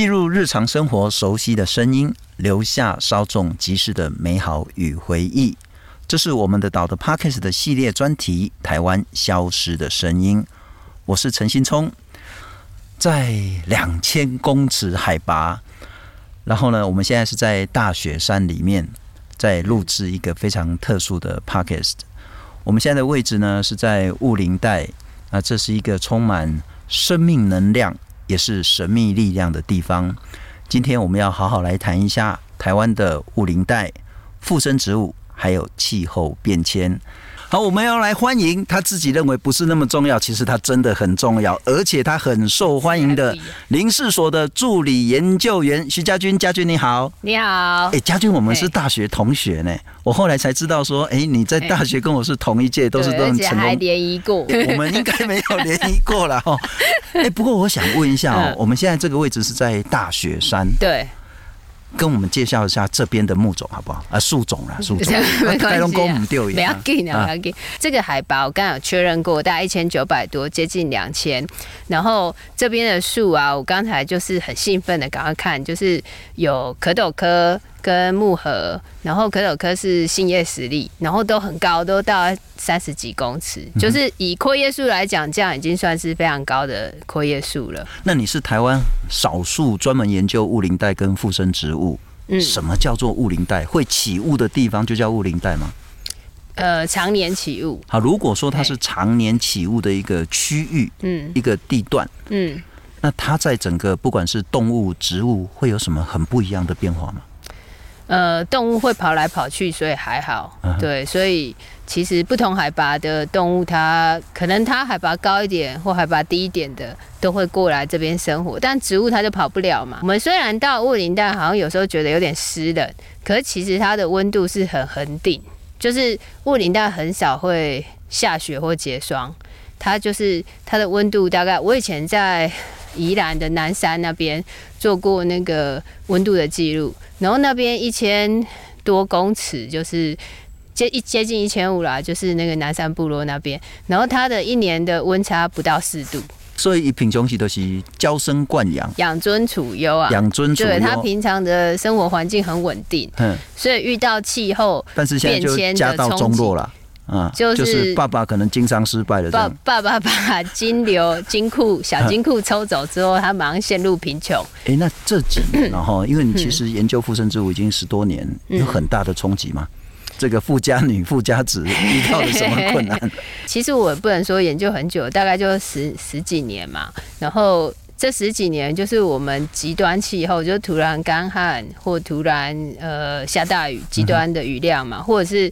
记录日常生活熟悉的声音，留下稍纵即逝的美好与回忆。这是我们的岛的 Podcast 的系列专题《台湾消失的声音》。我是陈新聪，在两千公尺海拔，然后呢，我们现在是在大雪山里面，在录制一个非常特殊的 Podcast。我们现在的位置呢是在雾林带，那这是一个充满生命能量，也是神秘力量的地方。今天我们要好好来谈一下台湾的雾林带、附生植物，还有气候变迁。好，我们要来欢迎他自己认为不是那么重要，其实他真的很重要，而且他很受欢迎的林氏所的助理研究员徐家君。家君你好，你好。哎，家君，我们是大学同学呢。我后来才知道说，哎，你在大学跟我是同一届，都是都很成功，还联谊过。我们应该没有联谊过了哈。哎，不过我想问一下哦，我们现在这个位置是在大雪山。对。跟我们介绍一下这边的木种好不好？啊，树种啦，树种。没关系、啊。不要紧，不要紧。这个海拔我刚刚有确认过，大概一千九百多，接近两千。然后这边的树啊，我刚才就是很兴奋的，赶快看，就是有壳斗科。跟木荷，然后壳斗科是新叶实力，然后都很高，都到三十几公尺。嗯、就是以阔叶树来讲，这样已经算是非常高的阔叶树了。那你是台湾少数专门研究雾林带跟附生植物？嗯，什么叫做雾林带？会起雾的地方就叫雾林带吗？呃，常年起雾。好，如果说它是常年起雾的一个区域，嗯，一个地段，嗯，那它在整个不管是动物、植物，会有什么很不一样的变化吗？呃，动物会跑来跑去，所以还好。对，所以其实不同海拔的动物，它可能它海拔高一点或海拔低一点的，都会过来这边生活。但植物它就跑不了嘛。我们虽然到雾林带，好像有时候觉得有点湿冷，可是其实它的温度是很恒定，就是雾林带很少会下雪或结霜。它就是它的温度大概，我以前在宜兰的南山那边做过那个温度的记录。然后那边一千多公尺，就是接一接近一千五啦，就是那个南山部落那边。然后它的一年的温差不到四度，所以平常时都是娇生惯养，养尊处优啊，养尊处优。对，它平常的生活环境很稳定，嗯，所以遇到气候变迁的冲击了。啊，就是爸爸可能经商失败了。爸爸爸把金流 金库小金库抽走之后，他马上陷入贫穷。哎，那这几年然后，因为你其实研究附生之物已经十多年，有很大的冲击吗。这个富家女、富家子遇到了什么困难？其实我不能说研究很久，大概就十十几年嘛。然后这十几年就是我们极端气候，就突然干旱或突然呃下大雨，极端的雨量嘛，或者是。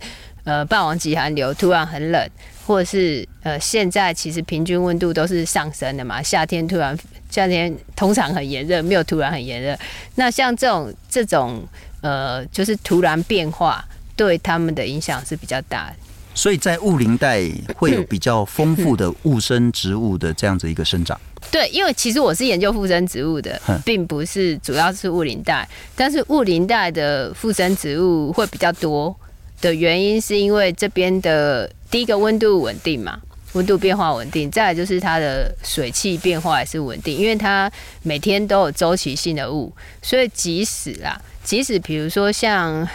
呃，霸王级寒流突然很冷，或者是呃，现在其实平均温度都是上升的嘛。夏天突然，夏天通常很炎热，没有突然很炎热。那像这种这种呃，就是突然变化，对他们的影响是比较大的。所以在雾林带会有比较丰富的雾生植物的这样子一个生长。对，因为其实我是研究附生植物的，并不是主要是雾林带，但是雾林带的附生植物会比较多。的原因是因为这边的第一个温度稳定嘛，温度变化稳定，再来就是它的水汽变化也是稳定，因为它每天都有周期性的雾，所以即使啊，即使比如说像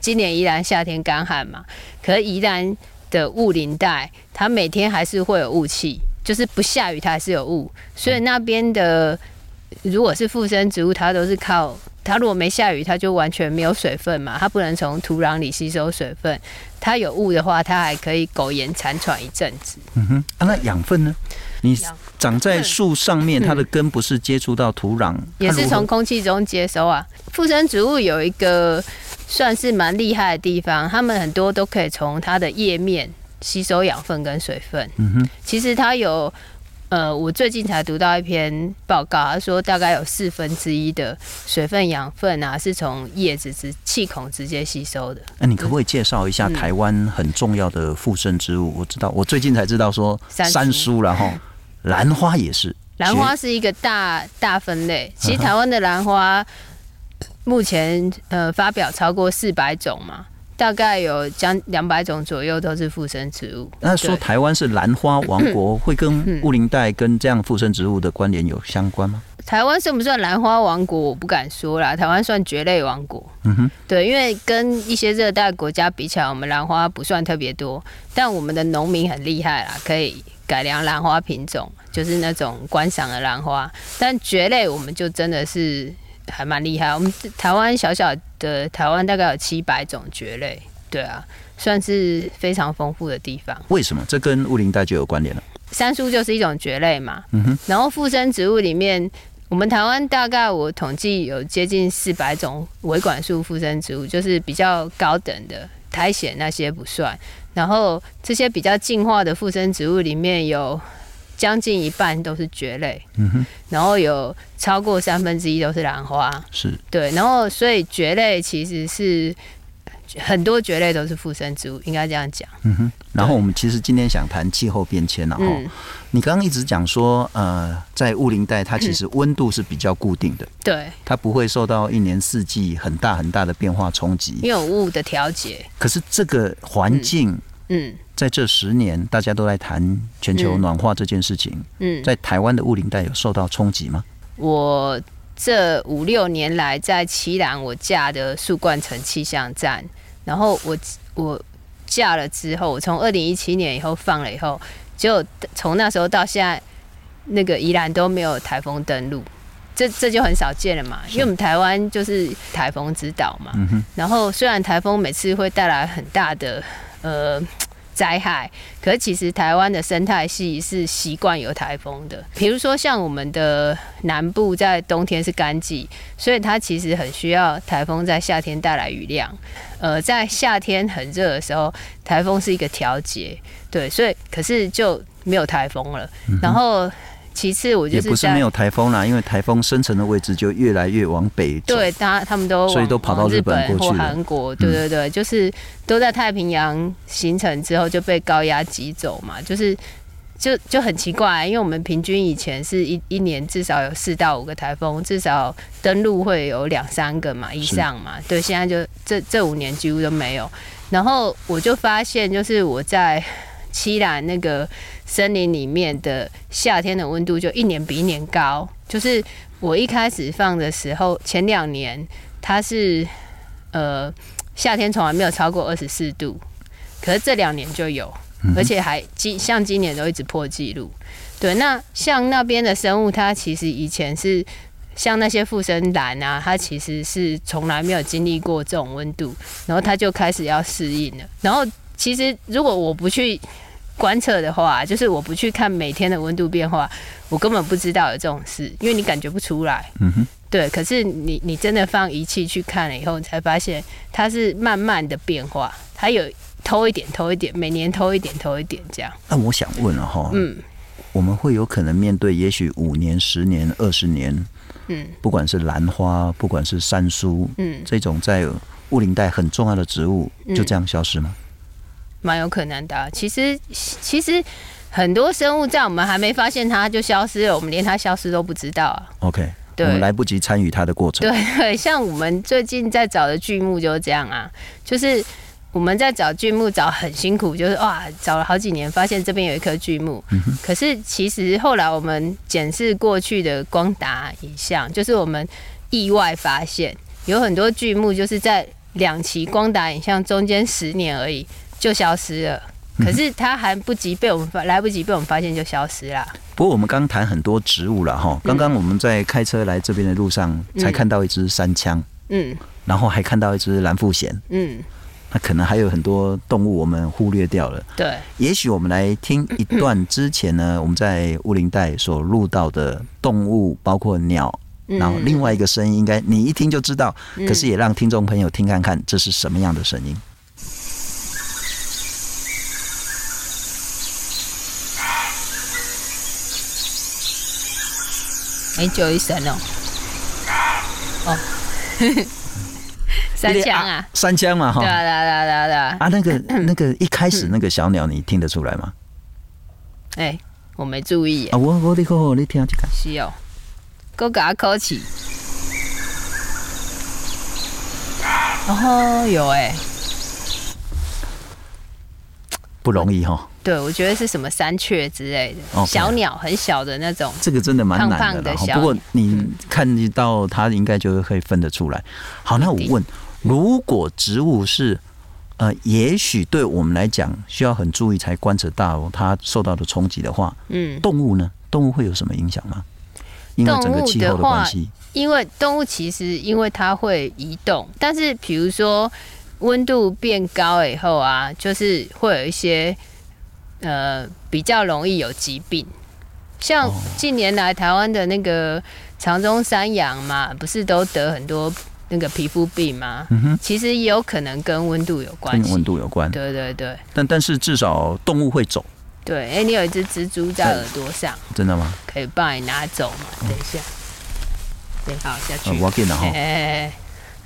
今年宜兰夏天干旱嘛，可是宜兰的雾林带它每天还是会有雾气，就是不下雨它还是有雾，所以那边的如果是附生植物，它都是靠。它如果没下雨，它就完全没有水分嘛，它不能从土壤里吸收水分。它有雾的话，它还可以苟延残喘一阵子。嗯哼，啊，那养分呢？你长在树上面，它的根不是接触到土壤，也是从空气中接收啊。附生植物有一个算是蛮厉害的地方，它们很多都可以从它的叶面吸收养分跟水分。嗯哼，其实它有。呃，我最近才读到一篇报告，他说大概有四分之一的水分、养分啊，是从叶子直气孔直接吸收的。那、啊、你可不可以介绍一下台湾很重要的附生植物？嗯、我知道，我最近才知道说山苏，然后 兰花也是。兰花是一个大大分类，其实台湾的兰花目前呃发表超过四百种嘛。大概有将两百种左右都是附生植物。那说台湾是兰花王国，会跟雾林带跟这样附生植物的关联有相关吗？台湾算不算兰花王国？我不敢说啦，台湾算蕨类王国。嗯哼，对，因为跟一些热带国家比起来，我们兰花不算特别多，但我们的农民很厉害啦，可以改良兰花品种，就是那种观赏的兰花。但蕨类我们就真的是还蛮厉害，我们台湾小小的台湾大概有七百种蕨类，对啊，算是非常丰富的地方。为什么？这跟雾林带就有关联了。三叔就是一种蕨类嘛，嗯哼，然后附生植物里面。我们台湾大概我统计有接近四百种维管束附生植物，就是比较高等的苔藓那些不算。然后这些比较进化的附生植物里面有将近一半都是蕨类，嗯哼，然后有超过三分之一都是兰花，是对。然后所以蕨类其实是。很多蕨类都是附生植物，应该这样讲。嗯哼。然后我们其实今天想谈气候变迁，然后你刚刚一直讲说，呃，在雾林带它其实温度是比较固定的，对，它不会受到一年四季很大很大的变化冲击，因为有雾的调节。可是这个环境，嗯，在这十年大家都在谈全球暖化这件事情，嗯，在台湾的雾林带有受到冲击吗？我这五六年来在奇兰，我架的树冠层气象站。然后我我架了之后，我从二零一七年以后放了以后，就从那时候到现在，那个宜兰都没有台风登陆，这这就很少见了嘛。因为我们台湾就是台风之岛嘛。然后虽然台风每次会带来很大的呃。灾害，可是其实台湾的生态系是习惯有台风的。比如说像我们的南部，在冬天是干季，所以它其实很需要台风在夏天带来雨量。呃，在夏天很热的时候，台风是一个调节，对，所以可是就没有台风了。然后。其次，我就是也不是没有台风啦，因为台风生成的位置就越来越往北。对，他他们都所以都跑到日本过去了，韩国。对对对，就是都在太平洋形成之后就被高压挤走嘛，就是就就很奇怪，因为我们平均以前是一一年至少有四到五个台风，至少登陆会有两三个嘛以上嘛。对，现在就这这五年几乎都没有。然后我就发现，就是我在。栖兰那个森林里面的夏天的温度就一年比一年高，就是我一开始放的时候，前两年它是呃夏天从来没有超过二十四度，可是这两年就有，而且还今像今年都一直破纪录。对，那像那边的生物，它其实以前是像那些附生兰啊，它其实是从来没有经历过这种温度，然后它就开始要适应了，然后。其实，如果我不去观测的话，就是我不去看每天的温度变化，我根本不知道有这种事，因为你感觉不出来。嗯哼。对，可是你你真的放仪器去看了以后，你才发现它是慢慢的变化，它有偷一点偷一点，每年偷一点偷一点这样。那我想问了哈，嗯，我们会有可能面对也许五年、十年、二十年，嗯，不管是兰花，不管是杉树，嗯，这种在雾林带很重要的植物，就这样消失吗？蛮有可能的啊。其实，其实很多生物在我们还没发现它就消失了，我们连它消失都不知道啊。OK，对，我们来不及参与它的过程。对对，像我们最近在找的巨木就是这样啊，就是我们在找巨木找很辛苦，就是哇，找了好几年，发现这边有一颗巨木。嗯哼。可是其实后来我们检视过去的光达影像，就是我们意外发现有很多巨木就是在两期光达影像中间十年而已。就消失了，可是它还不及被我们发，来不及被我们发现就消失了。不过我们刚谈很多植物了哈，刚刚我们在开车来这边的路上才看到一只山枪，嗯，然后还看到一只蓝腹鹇，嗯，那可能还有很多动物我们忽略掉了。对，也许我们来听一段之前呢，我们在雾林带所录到的动物，包括鸟，然后另外一个声音，应该你一听就知道，可是也让听众朋友听看看这是什么样的声音。哎，就一声哦，哦，山羌啊，三枪嘛，哈，对啊，对啊，对啊，对啊，啊，那个 那个一开始那个小鸟，你听得出来吗？哎，我没注意啊，我我你好好，你听下去看，是哦，哥给他口气，哦，有哎，不容易哈。对，我觉得是什么山雀之类的 Okay 小鸟，很小的那种。这个真的蛮难的，胖胖的小。不过你看到它，应该就可以分得出来。好，那我问，如果植物是呃，也许对我们来讲需要很注意才观测到它受到的冲击的话，嗯，动物呢？动物会有什么影响吗？因为整个气候的关系。因为动物其实因为它会移动，但是比如说温度变高以后啊，就是会有一些呃比较容易有疾病，像近年来台湾的那个长鬃山羊嘛，不是都得很多那个皮肤病吗？嗯哼，其实也有可能跟温度有关系，跟温度有关。对对对。但但是至少动物会走。对，哎、欸，你有一只蜘蛛在耳朵上，真的吗？可以帮你拿走嘛？等一下，对，好下去。我给拿哈。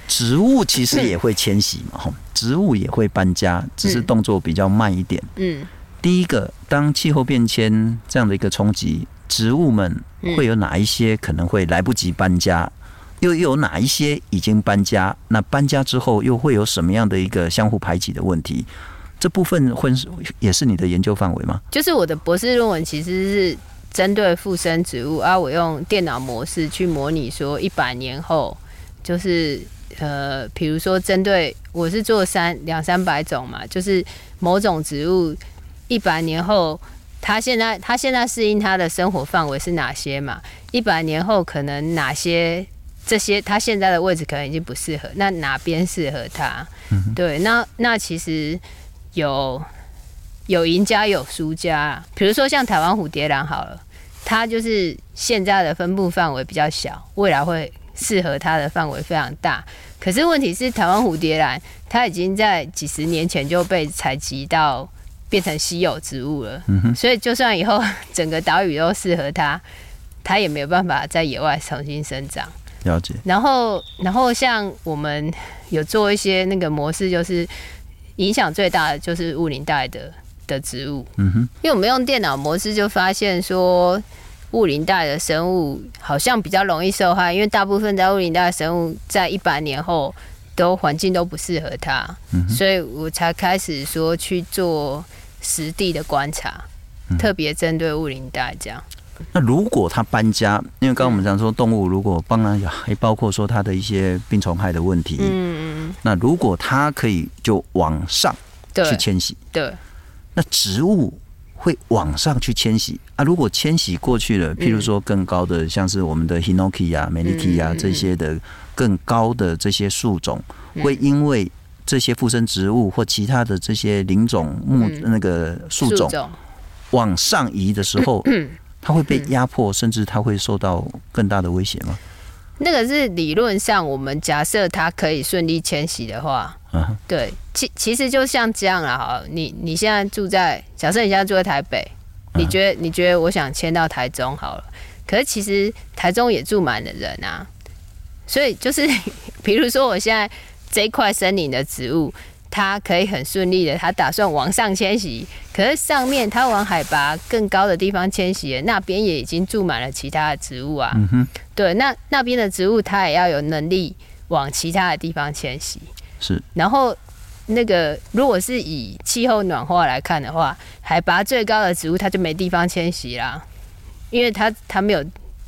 植物其实也会迁徙嘛，哈，植物也会搬家，只是动作比较慢一点。嗯。第一个，当气候变迁这样的一个冲击，植物们会有哪一些可能会来不及搬家？又有哪一些已经搬家？那搬家之后又会有什么样的一个相互排挤的问题？这部分会也是你的研究范围吗？就是我的博士论文其实是针对附生植物啊，我用电脑模式去模拟说一百年后，就是呃，比如说针对我是做三两三百种嘛，就是某种植物一百年后，他现在他现在适应他的生活范围是哪些嘛？一百年后可能哪些这些他现在的位置可能已经不适合，那哪边适合他？嗯。对，那那其实。有有赢家有输家，比如说像台湾蝴蝶兰好了，它就是现在的分布范围比较小，未来会适合它的范围非常大。可是问题是，台湾蝴蝶兰它已经在几十年前就被采集到变成稀有植物了，嗯、哼所以就算以后 整个岛屿都适合它，它也没有办法在野外重新生长。了解。然后，然后像我们有做一些那个模式，就是。影响最大的就是雾林带的的植物，嗯哼，因为我们用电脑模式就发现说，雾林带的生物好像比较容易受害，因为大部分在雾林带的生物在一百年后都环境都不适合它，嗯，所以我才开始说去做实地的观察，嗯、特别针对雾林带这样。那如果它搬家，因为刚刚我们讲说动物如果帮它，还包括说它的一些病虫害的问题。嗯嗯。那如果它可以就往上去迁徙，对。那植物会往上去迁徙啊？如果迁徙过去了，譬如说更高的，像是我们的 Hinoki 啊、美丽缇啊这些的更高的这些树种，会因为这些附生植物或其他的这些林种木那个树种往上移的时候。它会被压迫，甚至它会受到更大的威胁吗？那个是理论上，我们假设它可以顺利迁徙的话，嗯，对，其其实就像这样了哈。你你现在住在，假设你现在住在台北，你觉得你觉得我想迁到台中好了，可是其实台中也住满了人啊，所以就是 比如说我现在这一块森林的植物。它可以很顺利的，它打算往上迁徙，可是上面它往海拔更高的地方迁徙，那边也已经住满了其他的植物啊。对，那那边的植物它也要有能力往其他的地方迁徙。是，然后那个如果是以气候暖化来看的话，海拔最高的植物它就没地方迁徙啦，因为它它没有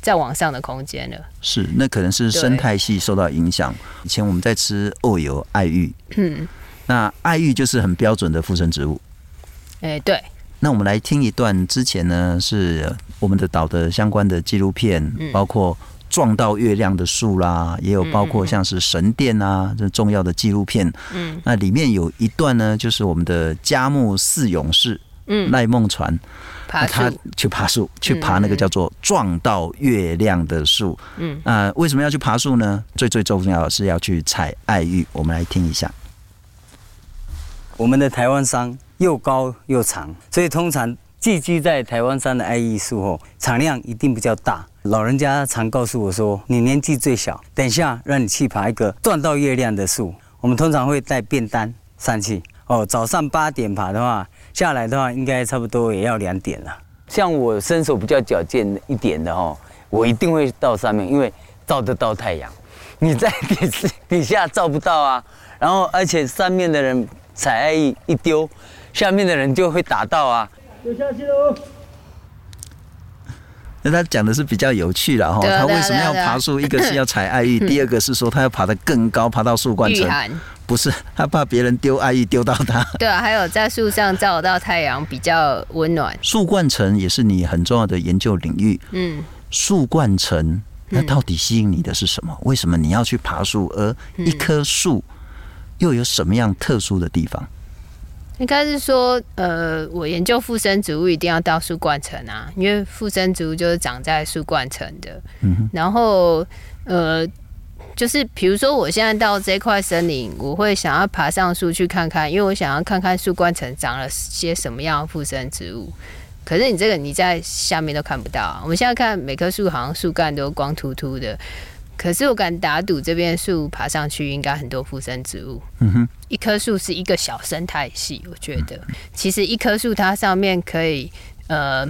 再往上的空间了。是，那可能是生态系受到影响。以前我们在吃沤油爱玉。嗯。那爱玉就是很标准的附生植物，哎、欸，对。那我们来听一段之前呢，是我们的岛的相关的纪录片，嗯、包括撞到月亮的树啦，也有包括像是神殿啊这重要的纪录片。嗯，那里面有一段呢，就是我们的佳木四勇士，嗯，赖梦传，爬他去爬树，去爬那个叫做撞到月亮的树。嗯，啊，为什么要去爬树呢？最最重要的是要去采爱玉。我们来听一下。我们的台湾山又高又长，所以通常寄居在台湾山的爱玉树后，产量一定比较大。老人家常告诉我说：“你年纪最小，等一下让你去爬一个撞到月亮的树。”我们通常会带便当上去。哦，早上八点爬的话，下来的话应该差不多也要两点了。像我身手比较矫健一点的哦，我一定会到上面，因为照得到太阳。你在底底下照不到啊。然后而且上面的人。踩一一丢，下面的人就会打到啊！就下去喽。那他讲的是比较有趣了哈，他为什么要爬树？一个是要采爱玉，第二个是说他要爬得更高，爬到树冠层。不是，他怕别人丢爱玉丢到他。对啊，还有在树上照到太阳比较温暖。树冠层也是你很重要的研究领域。嗯，树冠层那到底吸引你的是什么？为什么你要去爬树？而一棵树又有什么样特殊的地方？应该是说，呃，我研究附生植物一定要到树冠层啊，因为附生植物就是长在树冠层的。嗯，然后，呃，就是比如说，我现在到这块森林，我会想要爬上树去看看，因为我想要看看树冠层长了些什么样的附生植物。可是你这个你在下面都看不到啊。我们现在看每棵树，好像树干都光秃秃的。可是我敢打赌，这边树爬上去应该很多附生植物。嗯哼，一棵树是一个小生态系，我觉得其实一棵树它上面可以呃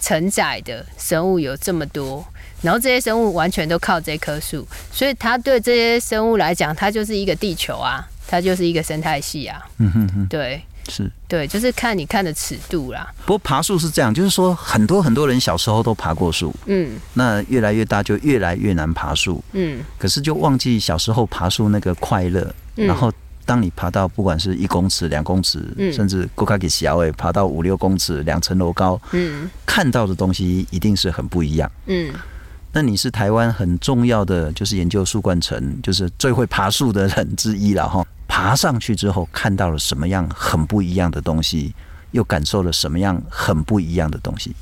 承载的生物有这么多，然后这些生物完全都靠这棵树，所以它对这些生物来讲，它就是一个地球啊，它就是一个生态系啊。嗯哼哼，对。是。对，就是看你看的尺度啦。不过爬树是这样，就是说很多很多人小时候都爬过树，嗯，那越来越大就越来越难爬树，嗯，可是就忘记小时候爬树那个快乐。嗯、然后当你爬到不管是一公尺、两公尺，嗯、甚至高卡给小诶，爬到五六公尺、两层楼高，嗯，看到的东西一定是很不一样，嗯。那你是台湾很重要的，就是研究树冠层，就是最会爬树的人之一了哈。爬上去之后，看到了什么样很不一样的东西，又感受了什么样很不一样的东西？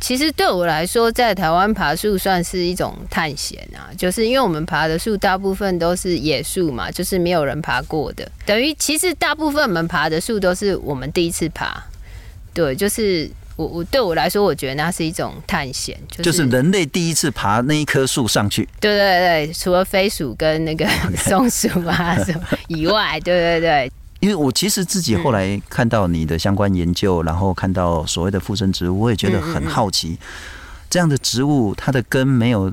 其实对我来说，在台湾爬树算是一种探险啊，就是因为我们爬的树大部分都是野树嘛，就是没有人爬过的，等于其实大部分我们爬的树都是我们第一次爬，对，就是。我我对我来说，我觉得那是一种探险，就是，就是人类第一次爬那一棵树上去。对对对，除了飞鼠跟那个 松鼠啊什么以外，对对对。因为我其实自己后来看到你的相关研究，嗯、然后看到所谓的附生植物，我也觉得很好奇，嗯嗯嗯，这样的植物它的根没有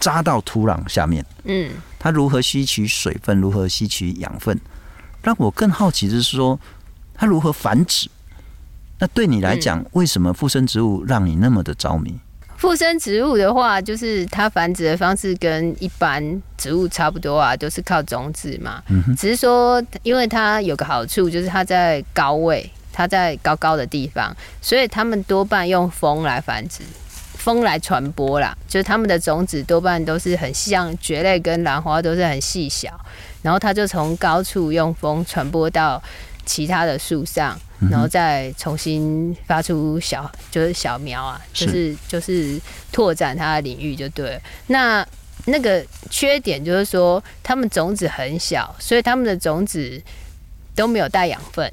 扎到土壤下面，嗯，它如何吸取水分，如何吸取养分？让我更好奇的是说，它如何繁殖？那对你来讲，为什么附生植物让你那么的着迷？附生植物的话，就是它繁殖的方式跟一般植物差不多啊，都是靠种子嘛。只是说，因为它有个好处，就是它在高位，它在高高的地方，所以它们多半用风来繁殖，风来传播啦。就是它们的种子多半都是很像蕨类跟兰花，都是很细小，然后它就从高处用风传播到其他的树上。然后再重新发出小，就是小苗啊，就是就是拓展它的领域就对了。那那个缺点就是说，它们种子很小，所以它们的种子都没有带养分，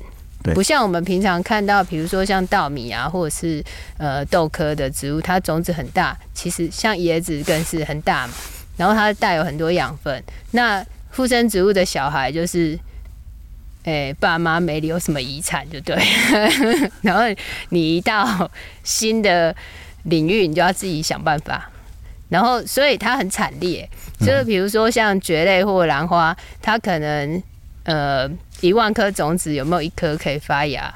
不像我们平常看到，比如说像稻米啊，或者是呃豆科的植物，它种子很大。其实像椰子更是很大嘛，然后它带有很多养分。那附生植物的小孩就是。哎、欸，爸妈没留什么遗产，就对。然后你一到新的领域，你就要自己想办法。然后，所以它很惨烈。就是比如说像蕨类或兰花，它可能呃一万颗种子有没有一颗可以发芽？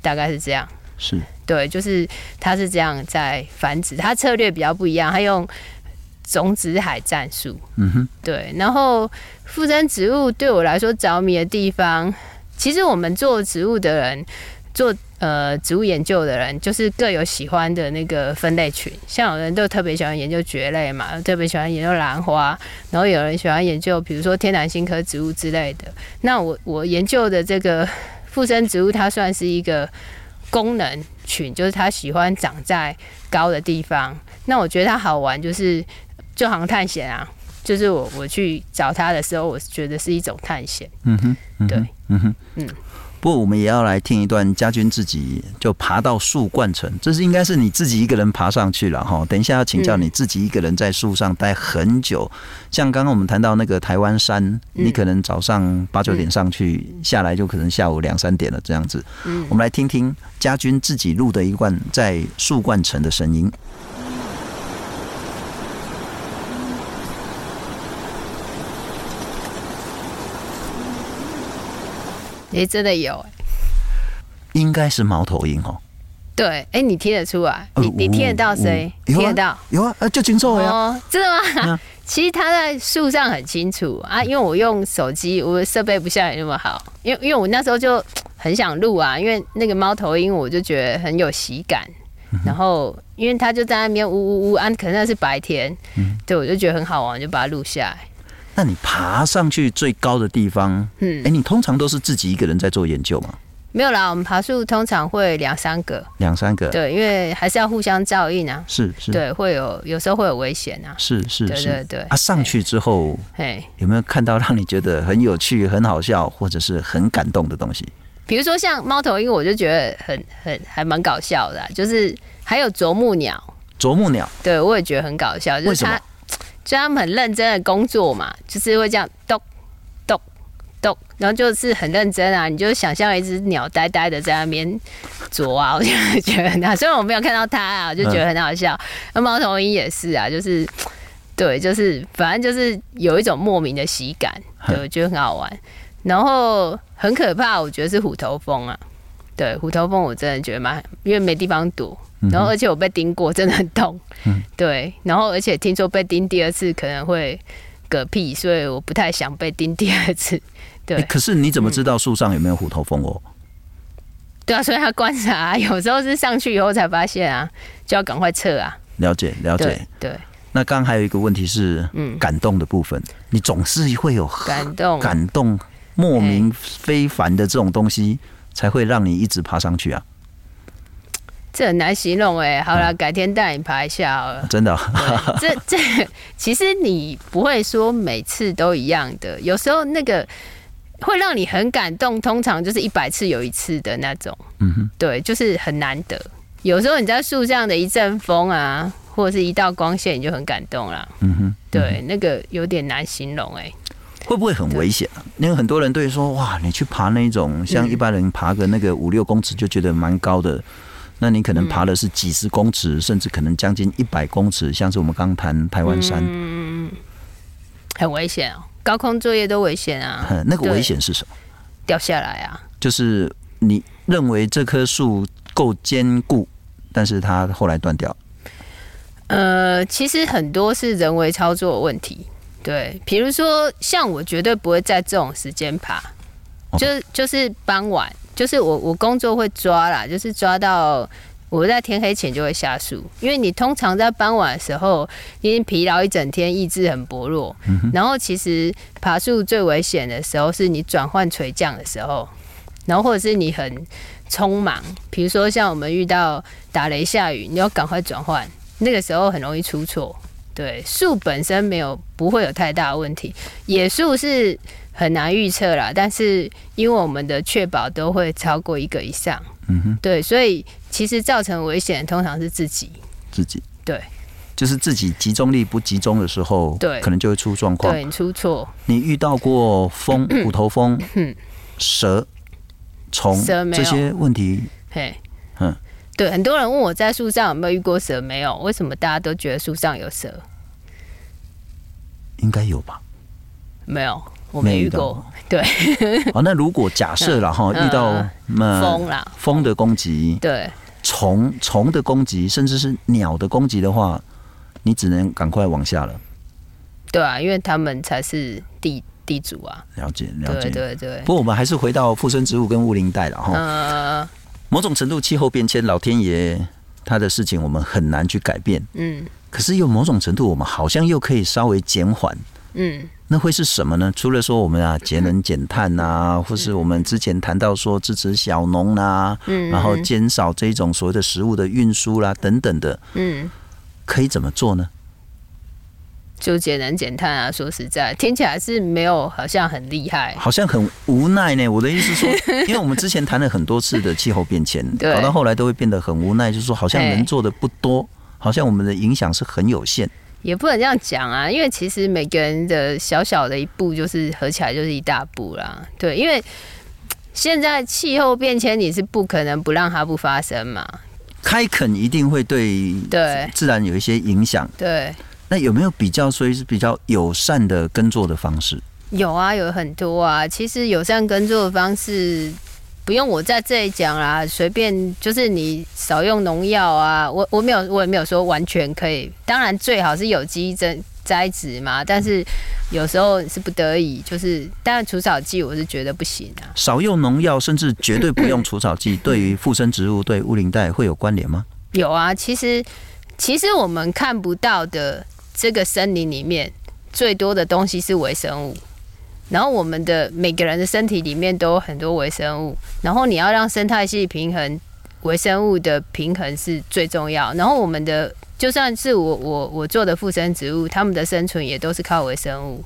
大概是这样。是。对，就是它是这样在繁殖。它策略比较不一样，它用种子海战术。嗯哼。对，然后。附生植物对我来说着迷的地方，其实我们做植物的人，做呃植物研究的人，就是各有喜欢的那个分类群。像有人都特别喜欢研究蕨类嘛，特别喜欢研究兰花，然后有人喜欢研究，比如说天南星科植物之类的。那我我研究的这个附生植物，它算是一个功能群，就是它喜欢长在高的地方。那我觉得它好玩，就是就好像探险啊。就是我我去找他的时候，我觉得是一种探险。嗯哼，对，嗯哼，嗯。不过我们也要来听一段家军自己就爬到树冠层，这是应该是你自己一个人爬上去了哈。等一下要请教你自己一个人在树上待很久，嗯、像刚刚我们谈到那个台湾山，嗯、你可能早上八九点上去，嗯、下来就可能下午两三点了这样子。嗯，我们来听听家军自己录的一段在树冠层的声音。哎，真的有，应该是猫头鹰哦。对，哎、欸，你听得出来？你你听得到声音？听得到？有啊，就清楚呀。哦，真的吗？其实它在树上很清楚啊，因为我用手机，我的设备不像你那么好。因为因为我那时候就很想录啊，因为那个猫头鹰我就觉得很有喜感。然后因为它就在那边呜呜呜啊，可能那是白天，对，我就觉得很好玩，就把它录下来。那你爬上去最高的地方，嗯，哎，你通常都是自己一个人在做研究吗？没有啦，我们爬树通常会两三个，两三个，对，因为还是要互相照应啊。是是，对，会有有时候会有危险啊。是是是，对对对。啊，上去之后，哎，有没有看到让你觉得很有趣、很好笑，或者是很感动的东西？比如说像猫头鹰，我就觉得很很还蛮搞笑的，就是还有啄木鸟。啄木鸟，对我也觉得很搞笑，就是他，就他们很认真的工作嘛，就是会这样咚咚。然后就是很认真啊，你就想象一只鸟呆呆的在那边啄啊，我就觉得很好。虽然我没有看到它啊，我就觉得很好笑。那猫头鹰也是啊，就是对，就是反正就是有一种莫名的喜感，对，我觉得很好玩。然后很可怕，我觉得是虎头蜂啊。对，虎头蜂我真的觉得蛮，因为没地方躲。然后而且我被叮过，真的很痛。嗯 对，然后而且听说被叮第二次可能会嗝屁，所以我不太想被叮第二次。对、欸，可是你怎么知道树上有没有虎头蜂哦、嗯？对啊，所以他观察、啊，有时候是上去以后才发现啊，就要赶快撤啊。了解，了解。对。对那刚刚还有一个问题是，嗯，感动的部分，嗯、你总是会有感动、感动、莫名非凡的这种东西，才会让你一直爬上去啊。这很难形容哎、欸，好了，改天带你爬一下好了。嗯、真的、哦，这 这其实你不会说每次都一样的，有时候那个会让你很感动，通常就是一百次有一次的那种。嗯哼，对，就是很难得。有时候你在树上的一阵风啊，或者是一道光线，你就很感动了。嗯哼，对，那个有点难形容哎、欸。会不会很危险？因为很多人对说，哇，你去爬那种像一般人爬个那个五六公尺就觉得蛮高的。那你可能爬的是几十公尺，嗯、甚至可能将近一百公尺，像是我们刚谈台湾山，嗯，很危险哦，高空作业都危险啊。那个危险是什么？掉下来啊。就是你认为这棵树够坚固，但是它后来断掉。呃，其实很多是人为操作的问题。对，比如说像我绝对不会在这种时间爬，就就是傍晚。就是我我工作会抓啦，就是抓到我在天黑前就会下树，因为你通常在傍晚的时候，因为疲劳一整天，意志很薄弱。然后其实爬树最危险的时候是你转换垂降的时候，然后或者是你很匆忙，比如说像我们遇到打雷下雨，你要赶快转换，那个时候很容易出错。对，树本身没有不会有太大的问题，野树是。很难预测啦，但是因为我们的确保都会超过一个以上，嗯哼，对，所以其实造成危险通常是自己，自己，对，就是自己集中力不集中的时候，对，可能就会出状况，对，出错。你遇到过风、虎头蜂、蛇、虫这些问题？嘿，嗯，对，很多人问我在树上有没有遇过蛇，没有？为什么大家都觉得树上有蛇？应该有吧？没有。我没遇过，对。好，那如果假设了哈，遇到风啦，风的攻击，对，虫虫的攻击，甚至是鸟的攻击的话，你只能赶快往下了。对啊，因为他们才是地地主啊。了解，了解，对对对。不过我们还是回到附生植物跟雾林带了哈。呃，某种程度气候变迁，老天爷他的事情我们很难去改变。嗯。可是有某种程度，我们好像又可以稍微减缓。嗯。那会是什么呢？除了说我们啊节能减碳啊，或是我们之前谈到说支持小农啊，嗯，然后减少这种所谓的食物的运输啦等等的，嗯，可以怎么做呢？就节能减碳啊！说实在，听起来是没有，好像很厉害，好像很无奈呢。我的意思是说，因为我们之前谈了很多次的气候变迁，搞到后来都会变得很无奈，就是说好像能做的不多，好像我们的影响是很有限。也不能这样讲啊，因为其实每个人的小小的一步，就是合起来就是一大步啦。对，因为现在气候变迁，你是不可能不让它不发生嘛。开垦一定会对对自然有一些影响。对，那有没有比较所以是比较友善的耕作的方式？有啊，有很多啊。其实友善耕作的方式，不用我在这里讲啦，随便就是你少用农药啊。我我没有，我也没有说完全可以。当然最好是有机增栽植嘛，但是有时候是不得已，就是当然除草剂我是觉得不行啊。少用农药，甚至绝对不用除草剂，对于附生植物、对乌林带会有关联吗？有啊，其实其实我们看不到的这个森林里面，最多的东西是微生物。然后我们的每个人的身体里面都有很多微生物，然后你要让生态系平衡，微生物的平衡是最重要。然后我们的就算是我我我做的附生植物，它们的生存也都是靠微生物。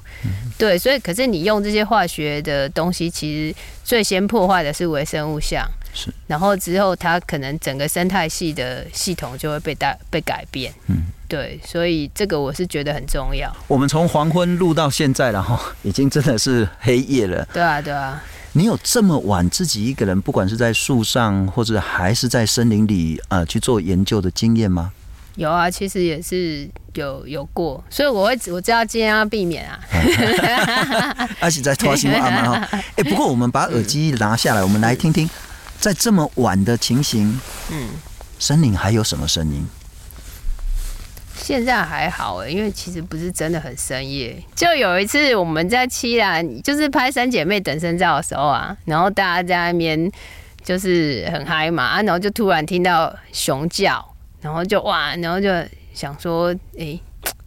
对，所以可是你用这些化学的东西，其实最先破坏的是微生物相。是，然后之后它可能整个生态系的系统就会被带被改变。嗯。对，所以这个我是觉得很重要。我们从黄昏录到现在了哈，已经真的是黑夜了。对啊，对啊。你有这么晚自己一个人，不管是在树上或者还是在森林里呃去做研究的经验吗？有啊，其实也是有有过，所以我会我知道尽量要避免啊。而且在拖新闻嘛哈。哎，不过我们把耳机拿下来，我们来听听，在这么晚的情形，嗯，森林还有什么声音？现在还好哎，因为其实不是真的很深夜。就有一次我们在七兰，就是拍三姐妹等身照的时候啊，然后大家在那边就是很嗨嘛，啊，然后就突然听到熊叫，然后就哇，然后就想说，哎、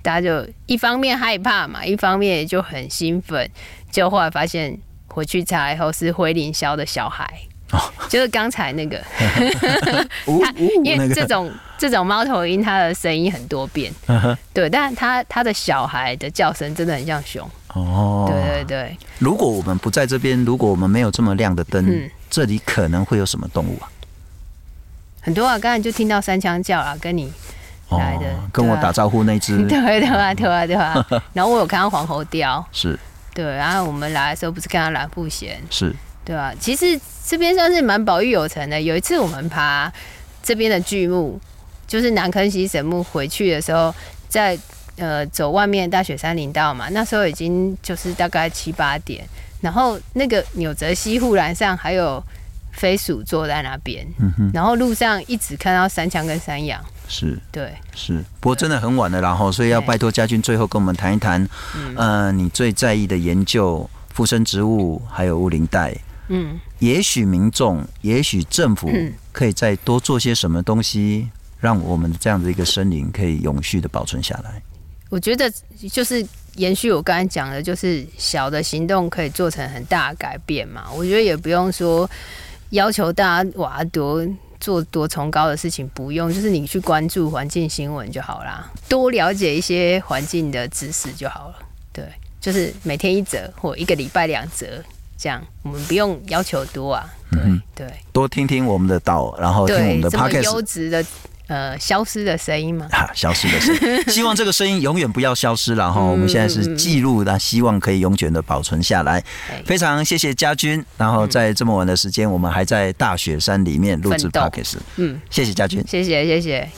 大家就一方面害怕嘛，一方面就很兴奋，就后来发现回去查以后是灰林鸮的小孩。就是刚才那个，它因为这种这种猫头鹰，它的声音很多变，对，但它它的小孩的叫声真的很像熊。哦，对对对。如果我们不在这边，如果我们没有这么亮的灯，这里可能会有什么动物啊？很多啊，刚才就听到三枪叫了，跟你来的，跟我打招呼那只，对对啊对啊对啊。然后我有看到黄喉貂，是，对，然后我们来的时候不是看到蓝腹鹇，是。对啊，其实这边算是蛮保育有成的。有一次我们爬这边的巨木，就是南坑溪神木，回去的时候在呃走外面大雪山林道嘛，那时候已经就是大概七八点，然后那个纽泽西护栏上还有飞鼠坐在那边，嗯哼，然后路上一直看到山羌跟山羊，是，对，是，不过真的很晚了，然后所以要拜托嘉君最后跟我们谈一谈，嗯、呃，你最在意的研究附生植物还有雾林带。嗯，也许民众，也许政府可以再多做些什么东西，让我们这样的一个森林可以永续的保存下来。我觉得就是延续我刚才讲的，就是小的行动可以做成很大的改变嘛。我觉得也不用说要求大家哇多做多崇高的事情，不用，就是你去关注环境新闻就好啦，多了解一些环境的知识就好了。对，就是每天一则或一个礼拜两则。这样，我们不用要求多啊。对、嗯、对，多听听我们的岛，然后听我们的 podcast 优质的呃消失的声音吗。啊，消失的声音，希望这个声音永远不要消失。然后我们现在是记录，那希望可以永远的保存下来。非常谢谢家军，然后在这么晚的时间，我们还在大雪山里面录制 podcast。嗯，谢谢家军，谢谢谢谢。